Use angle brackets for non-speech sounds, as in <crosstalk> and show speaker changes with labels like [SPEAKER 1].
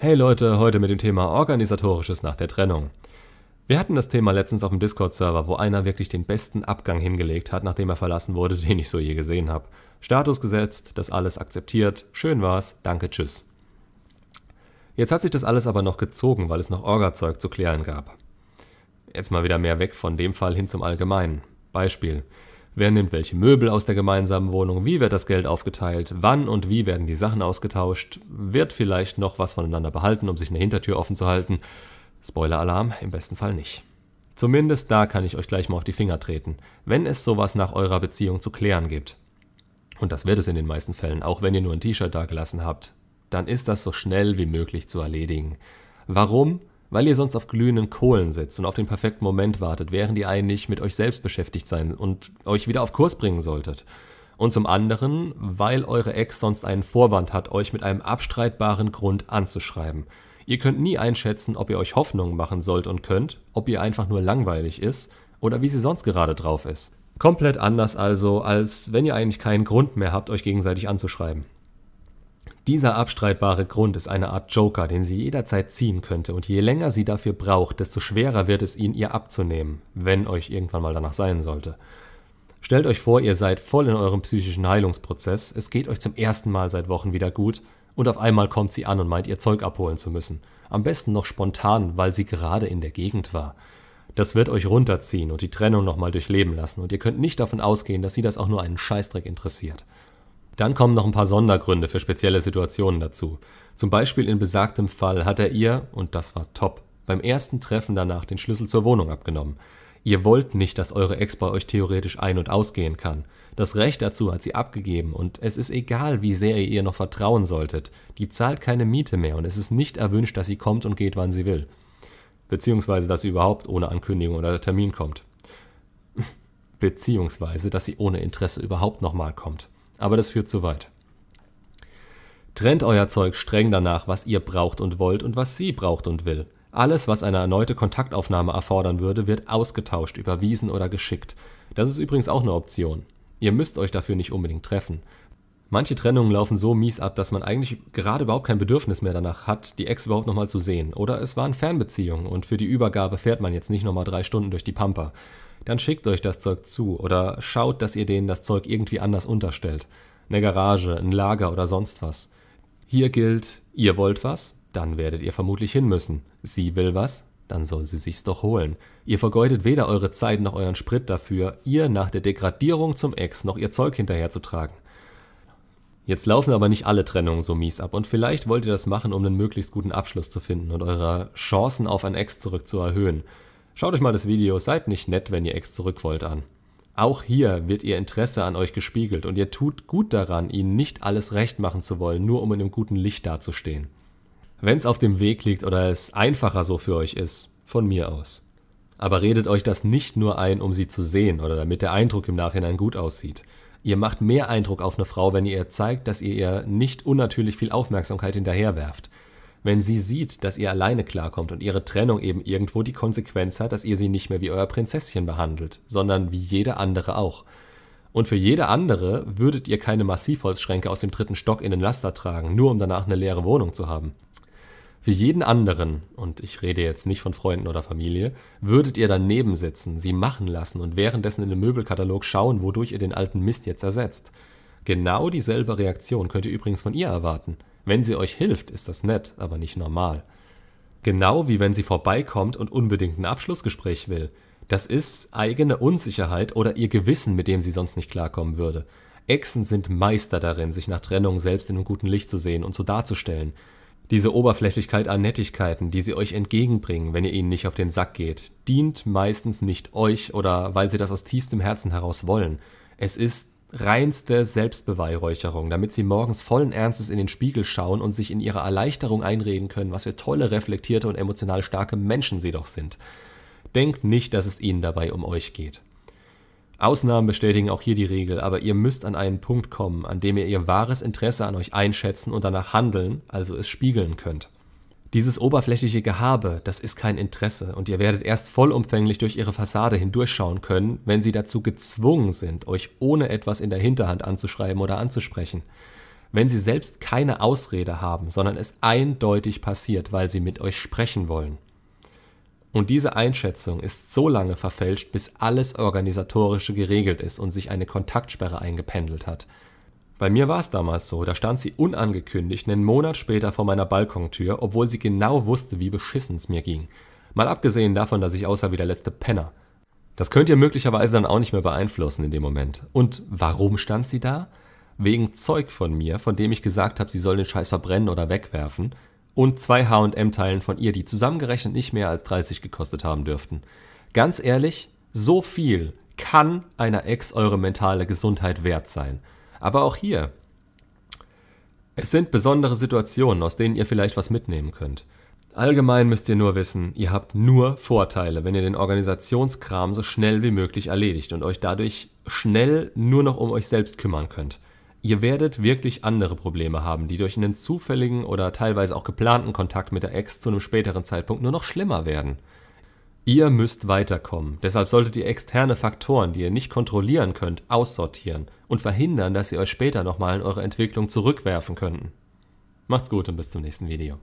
[SPEAKER 1] Hey Leute, heute mit dem Thema Organisatorisches nach der Trennung. Wir hatten das Thema letztens auf dem Discord-Server, wo einer wirklich den besten Abgang hingelegt hat, nachdem er verlassen wurde, <laughs> den ich so je gesehen habe. Status gesetzt, das alles akzeptiert, schön war's, danke, tschüss. Jetzt hat sich das alles aber noch gezogen, weil es noch Orga-Zeug zu klären gab. Jetzt mal wieder mehr weg von dem Fall hin zum Allgemeinen. Beispiel. Wer nimmt welche Möbel aus der gemeinsamen Wohnung? Wie wird das Geld aufgeteilt? Wann und wie werden die Sachen ausgetauscht? Wird vielleicht noch was voneinander behalten, um sich eine Hintertür offen zu halten? Spoiler-Alarm, im besten Fall nicht. Zumindest da kann ich euch gleich mal auf die Finger treten, wenn es sowas nach eurer Beziehung zu klären gibt. Und das wird es in den meisten Fällen, auch wenn ihr nur ein T-Shirt dagelassen habt. Dann ist das so schnell wie möglich zu erledigen. Warum? Weil ihr sonst auf glühenden Kohlen sitzt und auf den perfekten Moment wartet, während ihr eigentlich mit euch selbst beschäftigt sein und euch wieder auf Kurs bringen solltet. Und zum anderen, weil eure Ex sonst einen Vorwand hat, euch mit einem abstreitbaren Grund anzuschreiben. Ihr könnt nie einschätzen, ob ihr euch Hoffnungen machen sollt und könnt, ob ihr einfach nur langweilig ist oder wie sie sonst gerade drauf ist. Komplett anders also, als wenn ihr eigentlich keinen Grund mehr habt, euch gegenseitig anzuschreiben. Dieser abstreitbare Grund ist eine Art Joker, den sie jederzeit ziehen könnte, und je länger sie dafür braucht, desto schwerer wird es ihn ihr abzunehmen, wenn euch irgendwann mal danach sein sollte. Stellt euch vor, ihr seid voll in eurem psychischen Heilungsprozess, es geht euch zum ersten Mal seit Wochen wieder gut, und auf einmal kommt sie an und meint, ihr Zeug abholen zu müssen. Am besten noch spontan, weil sie gerade in der Gegend war. Das wird euch runterziehen und die Trennung nochmal durchleben lassen, und ihr könnt nicht davon ausgehen, dass sie das auch nur einen Scheißdreck interessiert. Dann kommen noch ein paar Sondergründe für spezielle Situationen dazu. Zum Beispiel in besagtem Fall hat er ihr, und das war top, beim ersten Treffen danach den Schlüssel zur Wohnung abgenommen. Ihr wollt nicht, dass eure Ex bei euch theoretisch ein- und ausgehen kann. Das Recht dazu hat sie abgegeben und es ist egal, wie sehr ihr ihr noch vertrauen solltet. Die zahlt keine Miete mehr und es ist nicht erwünscht, dass sie kommt und geht, wann sie will. Beziehungsweise, dass sie überhaupt ohne Ankündigung oder Termin kommt. <laughs> Beziehungsweise, dass sie ohne Interesse überhaupt nochmal kommt aber das führt zu weit. Trennt euer Zeug streng danach, was ihr braucht und wollt und was sie braucht und will. Alles, was eine erneute Kontaktaufnahme erfordern würde, wird ausgetauscht, überwiesen oder geschickt. Das ist übrigens auch eine Option. Ihr müsst euch dafür nicht unbedingt treffen. Manche Trennungen laufen so mies ab, dass man eigentlich gerade überhaupt kein Bedürfnis mehr danach hat, die Ex überhaupt nochmal zu sehen. Oder es waren Fernbeziehungen und für die Übergabe fährt man jetzt nicht nochmal drei Stunden durch die Pampa dann schickt euch das Zeug zu oder schaut, dass ihr denen das Zeug irgendwie anders unterstellt. Eine Garage, ein Lager oder sonst was. Hier gilt, ihr wollt was, dann werdet ihr vermutlich hin müssen. Sie will was, dann soll sie sich's doch holen. Ihr vergeudet weder eure Zeit noch euren Sprit dafür, ihr nach der Degradierung zum Ex noch ihr Zeug hinterherzutragen. Jetzt laufen aber nicht alle Trennungen so mies ab und vielleicht wollt ihr das machen, um einen möglichst guten Abschluss zu finden und eure Chancen auf ein Ex zurück zu erhöhen. Schaut euch mal das Video Seid nicht nett, wenn ihr Ex zurück wollt an. Auch hier wird ihr Interesse an euch gespiegelt und ihr tut gut daran, ihnen nicht alles recht machen zu wollen, nur um in einem guten Licht dazustehen. Wenn es auf dem Weg liegt oder es einfacher so für euch ist, von mir aus. Aber redet euch das nicht nur ein, um sie zu sehen oder damit der Eindruck im Nachhinein gut aussieht. Ihr macht mehr Eindruck auf eine Frau, wenn ihr ihr zeigt, dass ihr ihr nicht unnatürlich viel Aufmerksamkeit hinterherwerft wenn sie sieht, dass ihr alleine klarkommt und ihre Trennung eben irgendwo die Konsequenz hat, dass ihr sie nicht mehr wie euer Prinzesschen behandelt, sondern wie jede andere auch. Und für jede andere würdet ihr keine Massivholzschränke aus dem dritten Stock in den Laster tragen, nur um danach eine leere Wohnung zu haben. Für jeden anderen, und ich rede jetzt nicht von Freunden oder Familie, würdet ihr daneben sitzen, sie machen lassen und währenddessen in den Möbelkatalog schauen, wodurch ihr den alten Mist jetzt ersetzt. Genau dieselbe Reaktion könnt ihr übrigens von ihr erwarten. Wenn sie euch hilft, ist das nett, aber nicht normal. Genau wie wenn sie vorbeikommt und unbedingt ein Abschlussgespräch will. Das ist eigene Unsicherheit oder ihr Gewissen, mit dem sie sonst nicht klarkommen würde. Exen sind Meister darin, sich nach Trennung selbst in einem guten Licht zu sehen und so darzustellen. Diese Oberflächlichkeit an Nettigkeiten, die sie euch entgegenbringen, wenn ihr ihnen nicht auf den Sack geht, dient meistens nicht euch oder weil sie das aus tiefstem Herzen heraus wollen. Es ist reinste Selbstbeweihräucherung, damit sie morgens vollen Ernstes in den Spiegel schauen und sich in ihrer Erleichterung einreden können, was für tolle, reflektierte und emotional starke Menschen sie doch sind. Denkt nicht, dass es ihnen dabei um euch geht. Ausnahmen bestätigen auch hier die Regel, aber ihr müsst an einen Punkt kommen, an dem ihr ihr wahres Interesse an euch einschätzen und danach handeln, also es spiegeln könnt. Dieses oberflächliche Gehabe, das ist kein Interesse und ihr werdet erst vollumfänglich durch ihre Fassade hindurchschauen können, wenn sie dazu gezwungen sind, euch ohne etwas in der Hinterhand anzuschreiben oder anzusprechen. wenn sie selbst keine Ausrede haben, sondern es eindeutig passiert, weil sie mit euch sprechen wollen. Und diese Einschätzung ist so lange verfälscht, bis alles Organisatorische geregelt ist und sich eine Kontaktsperre eingependelt hat. Bei mir war es damals so, da stand sie unangekündigt einen Monat später vor meiner Balkontür, obwohl sie genau wusste, wie beschissen es mir ging. Mal abgesehen davon, dass ich aussah wie der letzte Penner. Das könnt ihr möglicherweise dann auch nicht mehr beeinflussen in dem Moment. Und warum stand sie da? Wegen Zeug von mir, von dem ich gesagt habe, sie soll den Scheiß verbrennen oder wegwerfen und zwei HM-Teilen von ihr, die zusammengerechnet nicht mehr als 30 gekostet haben dürften. Ganz ehrlich, so viel kann einer Ex eure mentale Gesundheit wert sein. Aber auch hier, es sind besondere Situationen, aus denen ihr vielleicht was mitnehmen könnt. Allgemein müsst ihr nur wissen, ihr habt nur Vorteile, wenn ihr den Organisationskram so schnell wie möglich erledigt und euch dadurch schnell nur noch um euch selbst kümmern könnt. Ihr werdet wirklich andere Probleme haben, die durch einen zufälligen oder teilweise auch geplanten Kontakt mit der Ex zu einem späteren Zeitpunkt nur noch schlimmer werden. Ihr müsst weiterkommen, deshalb solltet ihr externe Faktoren, die ihr nicht kontrollieren könnt, aussortieren und verhindern, dass sie euch später nochmal in eure Entwicklung zurückwerfen könnten. Macht's gut und bis zum nächsten Video.